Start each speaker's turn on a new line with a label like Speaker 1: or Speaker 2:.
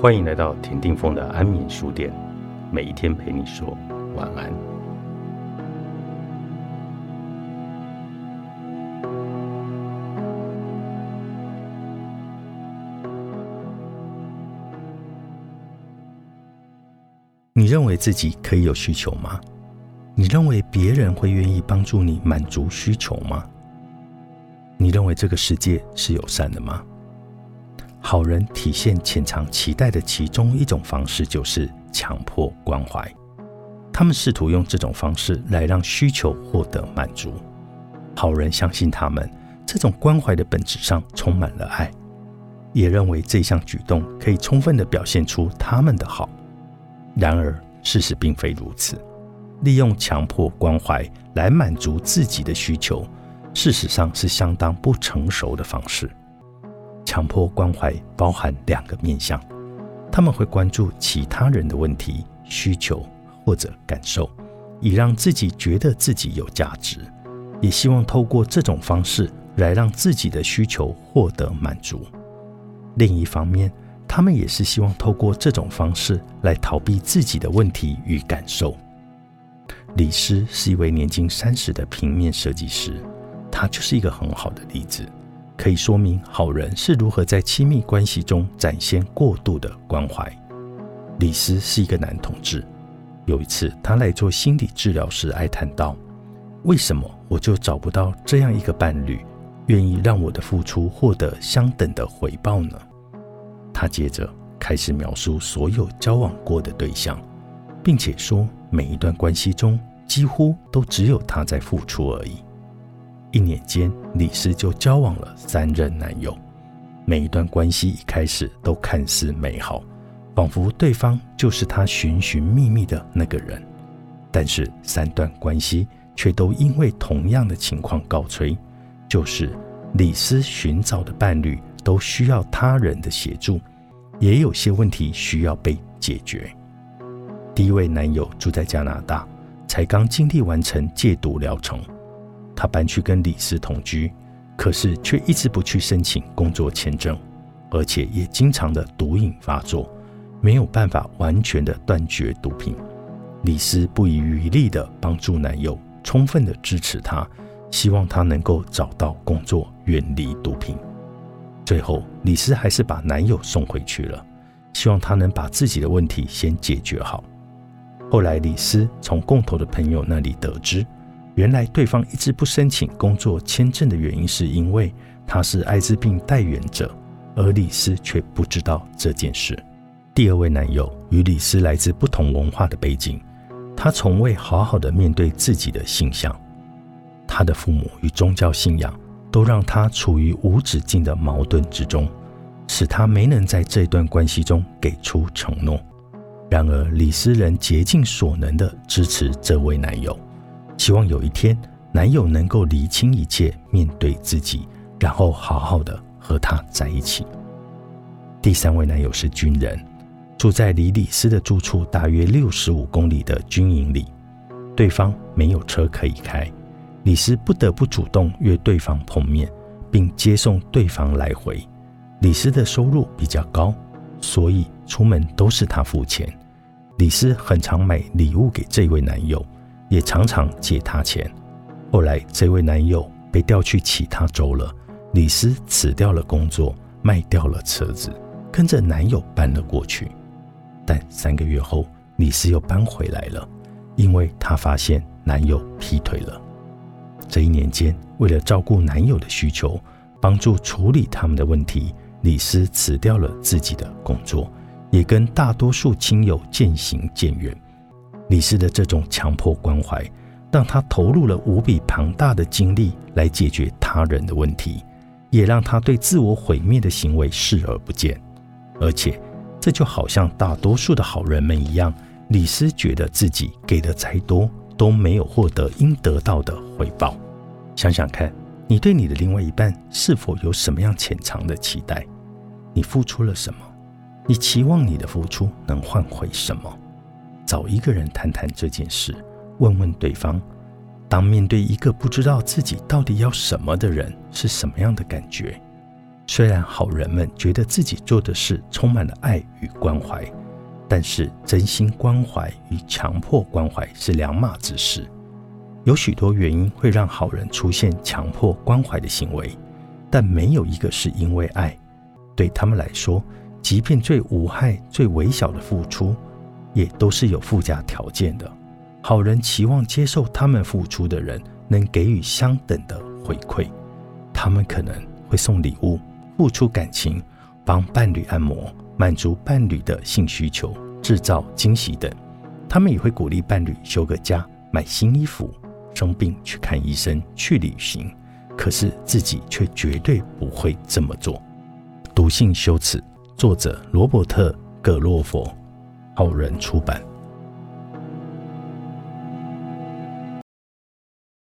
Speaker 1: 欢迎来到田定峰的安眠书店，每一天陪你说晚安。
Speaker 2: 你认为自己可以有需求吗？你认为别人会愿意帮助你满足需求吗？你认为这个世界是友善的吗？好人体现潜藏期待的其中一种方式，就是强迫关怀。他们试图用这种方式来让需求获得满足。好人相信他们这种关怀的本质上充满了爱，也认为这项举动可以充分地表现出他们的好。然而，事实并非如此。利用强迫关怀来满足自己的需求。事实上是相当不成熟的方式。强迫关怀包含两个面向，他们会关注其他人的问题、需求或者感受，以让自己觉得自己有价值，也希望透过这种方式来让自己的需求获得满足。另一方面，他们也是希望透过这种方式来逃避自己的问题与感受。李斯是一位年近三十的平面设计师。他就是一个很好的例子，可以说明好人是如何在亲密关系中展现过度的关怀。李斯是一个男同志，有一次他来做心理治疗时，哀叹道：“为什么我就找不到这样一个伴侣，愿意让我的付出获得相等的回报呢？”他接着开始描述所有交往过的对象，并且说每一段关系中几乎都只有他在付出而已。一年间，李斯就交往了三任男友，每一段关系一开始都看似美好，仿佛对方就是他寻寻觅觅的那个人。但是，三段关系却都因为同样的情况告吹，就是李斯寻找的伴侣都需要他人的协助，也有些问题需要被解决。第一位男友住在加拿大，才刚经历完成戒毒疗程。他搬去跟李斯同居，可是却一直不去申请工作签证，而且也经常的毒瘾发作，没有办法完全的断绝毒品。李斯不遗余力的帮助男友，充分的支持他，希望他能够找到工作，远离毒品。最后，李斯还是把男友送回去了，希望他能把自己的问题先解决好。后来，李斯从共同的朋友那里得知。原来对方一直不申请工作签证的原因，是因为他是艾滋病代言者，而李斯却不知道这件事。第二位男友与李斯来自不同文化的背景，他从未好好的面对自己的性向，他的父母与宗教信仰都让他处于无止境的矛盾之中，使他没能在这段关系中给出承诺。然而，李斯仍竭尽所能的支持这位男友。希望有一天，男友能够理清一切，面对自己，然后好好的和他在一起。第三位男友是军人，住在离李斯的住处大约六十五公里的军营里。对方没有车可以开，李斯不得不主动约对方碰面，并接送对方来回。李斯的收入比较高，所以出门都是他付钱。李斯很常买礼物给这位男友。也常常借他钱。后来，这位男友被调去其他州了。李斯辞掉了工作，卖掉了车子，跟着男友搬了过去。但三个月后，李斯又搬回来了，因为他发现男友劈腿了。这一年间，为了照顾男友的需求，帮助处理他们的问题，李斯辞掉了自己的工作，也跟大多数亲友渐行渐远。李斯的这种强迫关怀，让他投入了无比庞大的精力来解决他人的问题，也让他对自我毁灭的行为视而不见。而且，这就好像大多数的好人们一样，李斯觉得自己给的再多，都没有获得应得到的回报。想想看，你对你的另外一半是否有什么样潜藏的期待？你付出了什么？你期望你的付出能换回什么？找一个人谈谈这件事，问问对方，当面对一个不知道自己到底要什么的人是什么样的感觉？虽然好人们觉得自己做的事充满了爱与关怀，但是真心关怀与强迫关怀是两码子事。有许多原因会让好人出现强迫关怀的行为，但没有一个是因为爱。对他们来说，即便最无害、最微小的付出，也都是有附加条件的。好人期望接受他们付出的人能给予相等的回馈，他们可能会送礼物。付出感情，帮伴侣按摩，满足伴侣的性需求，制造惊喜等。他们也会鼓励伴侣休个假，买新衣服，生病去看医生，去旅行。可是自己却绝对不会这么做。毒性羞耻，作者罗伯特·葛洛佛，好人出版。